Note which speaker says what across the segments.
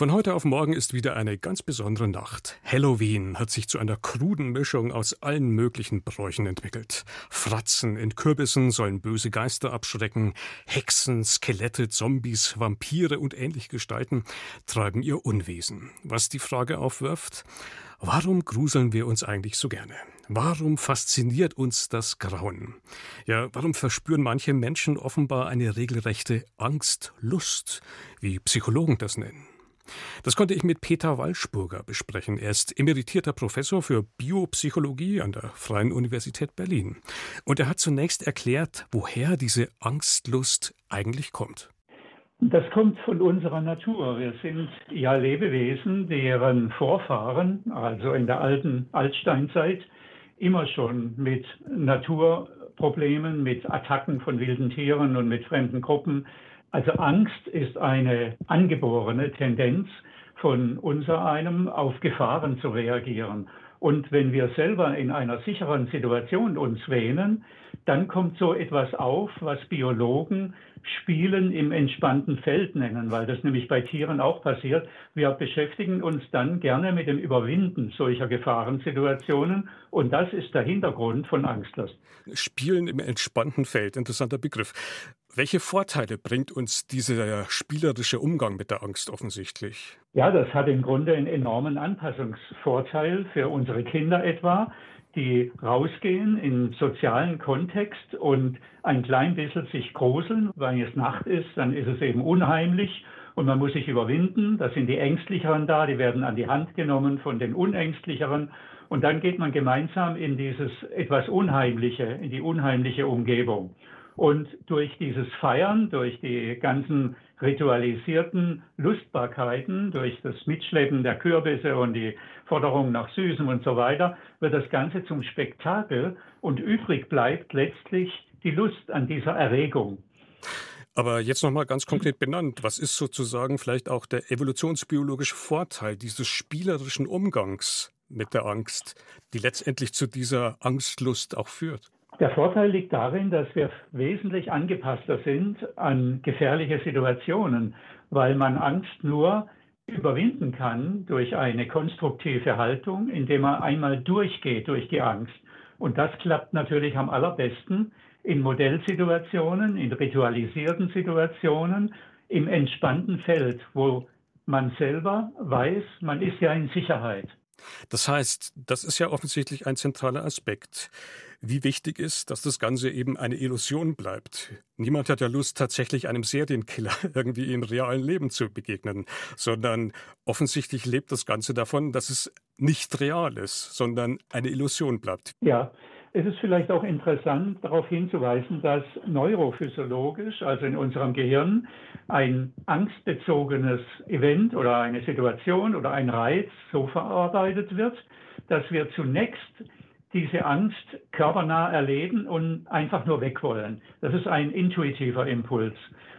Speaker 1: Von heute auf morgen ist wieder eine ganz besondere Nacht. Halloween hat sich zu einer kruden Mischung aus allen möglichen Bräuchen entwickelt. Fratzen in Kürbissen sollen böse Geister abschrecken, Hexen, Skelette, Zombies, Vampire und ähnliche Gestalten treiben ihr Unwesen. Was die Frage aufwirft, warum gruseln wir uns eigentlich so gerne? Warum fasziniert uns das Grauen? Ja, warum verspüren manche Menschen offenbar eine regelrechte Angstlust, wie Psychologen das nennen? Das konnte ich mit Peter Walschburger besprechen. Er ist emeritierter Professor für Biopsychologie an der Freien Universität Berlin. Und er hat zunächst erklärt, woher diese Angstlust eigentlich kommt.
Speaker 2: Das kommt von unserer Natur. Wir sind ja Lebewesen, deren Vorfahren, also in der alten Altsteinzeit, immer schon mit Naturproblemen, mit Attacken von wilden Tieren und mit fremden Gruppen also Angst ist eine angeborene Tendenz von unser einem auf Gefahren zu reagieren. Und wenn wir selber in einer sicheren Situation uns wähnen, dann kommt so etwas auf, was Biologen Spielen im entspannten Feld nennen, weil das nämlich bei Tieren auch passiert. Wir beschäftigen uns dann gerne mit dem Überwinden solcher Gefahrensituationen und das ist der Hintergrund von Angstlust.
Speaker 1: Spielen im entspannten Feld, interessanter Begriff. Welche Vorteile bringt uns dieser spielerische Umgang mit der Angst offensichtlich?
Speaker 2: Ja, das hat im Grunde einen enormen Anpassungsvorteil für unsere Kinder etwa, die rausgehen im sozialen Kontext und ein klein bisschen sich gruseln. Wenn es Nacht ist, dann ist es eben unheimlich und man muss sich überwinden. Da sind die Ängstlicheren da, die werden an die Hand genommen von den Unängstlicheren. Und dann geht man gemeinsam in dieses etwas Unheimliche, in die unheimliche Umgebung. Und durch dieses Feiern, durch die ganzen ritualisierten Lustbarkeiten, durch das Mitschleppen der Kürbisse und die Forderung nach Süßem und so weiter, wird das Ganze zum Spektakel und übrig bleibt letztlich die Lust an dieser Erregung.
Speaker 1: Aber jetzt nochmal ganz konkret benannt, was ist sozusagen vielleicht auch der evolutionsbiologische Vorteil dieses spielerischen Umgangs mit der Angst, die letztendlich zu dieser Angstlust auch führt?
Speaker 2: Der Vorteil liegt darin, dass wir wesentlich angepasster sind an gefährliche Situationen, weil man Angst nur überwinden kann durch eine konstruktive Haltung, indem man einmal durchgeht durch die Angst. Und das klappt natürlich am allerbesten in Modellsituationen, in ritualisierten Situationen, im entspannten Feld, wo man selber weiß, man ist ja in Sicherheit.
Speaker 1: Das heißt, das ist ja offensichtlich ein zentraler Aspekt. Wie wichtig ist, dass das Ganze eben eine Illusion bleibt. Niemand hat ja Lust, tatsächlich einem Serienkiller irgendwie im realen Leben zu begegnen, sondern offensichtlich lebt das Ganze davon, dass es nicht real ist, sondern eine Illusion bleibt.
Speaker 2: Ja, es ist vielleicht auch interessant, darauf hinzuweisen, dass neurophysiologisch, also in unserem Gehirn, ein angstbezogenes Event oder eine Situation oder ein Reiz so verarbeitet wird, dass wir zunächst diese Angst körpernah erleben und einfach nur weg wollen. Das ist ein intuitiver Impuls.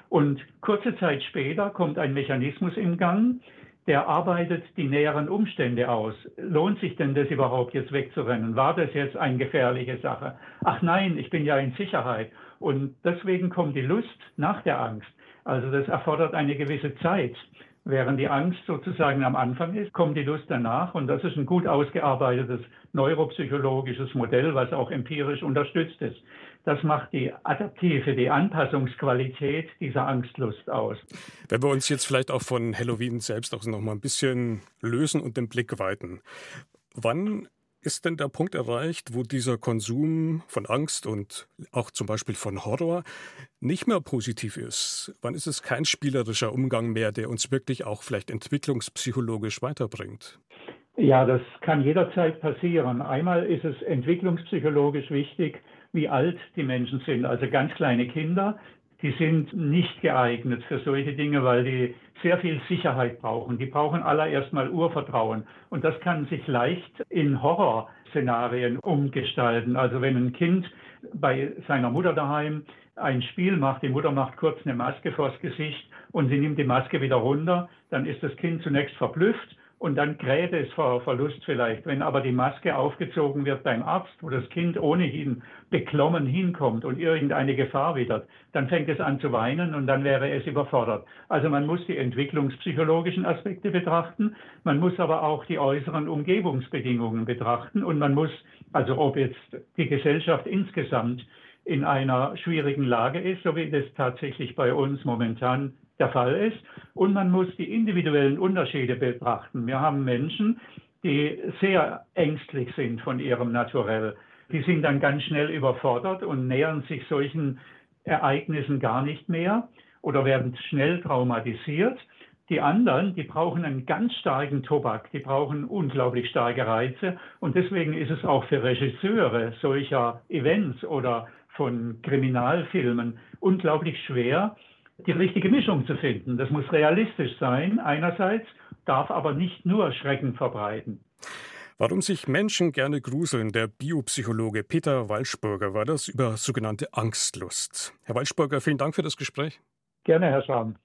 Speaker 2: Und kurze Zeit später kommt ein Mechanismus im Gang, der arbeitet die näheren Umstände aus. Lohnt sich denn das überhaupt jetzt wegzurennen? War das jetzt eine gefährliche Sache? Ach nein, ich bin ja in Sicherheit. Und deswegen kommt die Lust nach der Angst. Also das erfordert eine gewisse Zeit. Während die Angst sozusagen am Anfang ist, kommt die Lust danach. Und das ist ein gut ausgearbeitetes neuropsychologisches Modell, was auch empirisch unterstützt ist. Das macht die adaptive, die Anpassungsqualität dieser Angstlust aus.
Speaker 1: Wenn wir uns jetzt vielleicht auch von Halloween selbst auch noch mal ein bisschen lösen und den Blick weiten. Wann ist denn der Punkt erreicht, wo dieser Konsum von Angst und auch zum Beispiel von Horror nicht mehr positiv ist? Wann ist es kein spielerischer Umgang mehr, der uns wirklich auch vielleicht entwicklungspsychologisch weiterbringt?
Speaker 2: Ja, das kann jederzeit passieren. Einmal ist es entwicklungspsychologisch wichtig, wie alt die Menschen sind. Also ganz kleine Kinder, die sind nicht geeignet für solche Dinge, weil die sehr viel Sicherheit brauchen. Die brauchen allererst mal Urvertrauen. Und das kann sich leicht in Horrorszenarien umgestalten. Also wenn ein Kind bei seiner Mutter daheim ein Spiel macht, die Mutter macht kurz eine Maske vors Gesicht und sie nimmt die Maske wieder runter, dann ist das Kind zunächst verblüfft und dann kräht es vor Verlust vielleicht. Wenn aber die Maske aufgezogen wird beim Arzt, wo das Kind ohnehin beklommen hinkommt und irgendeine Gefahr wittert, dann fängt es an zu weinen und dann wäre es überfordert. Also man muss die entwicklungspsychologischen Aspekte betrachten, man muss aber auch die äußeren Umgebungsbedingungen betrachten und man muss, also ob jetzt die Gesellschaft insgesamt in einer schwierigen Lage ist, so wie das tatsächlich bei uns momentan der Fall ist. Und man muss die individuellen Unterschiede betrachten. Wir haben Menschen, die sehr ängstlich sind von ihrem Naturell. Die sind dann ganz schnell überfordert und nähern sich solchen Ereignissen gar nicht mehr oder werden schnell traumatisiert. Die anderen, die brauchen einen ganz starken Tobak, die brauchen unglaublich starke Reize. Und deswegen ist es auch für Regisseure solcher Events oder von Kriminalfilmen unglaublich schwer, die richtige Mischung zu finden. Das muss realistisch sein einerseits, darf aber nicht nur Schrecken verbreiten.
Speaker 1: Warum sich Menschen gerne gruseln, der Biopsychologe Peter Walschburger war das über sogenannte Angstlust. Herr Walschburger, vielen Dank für das Gespräch.
Speaker 2: Gerne, Herr Schramm.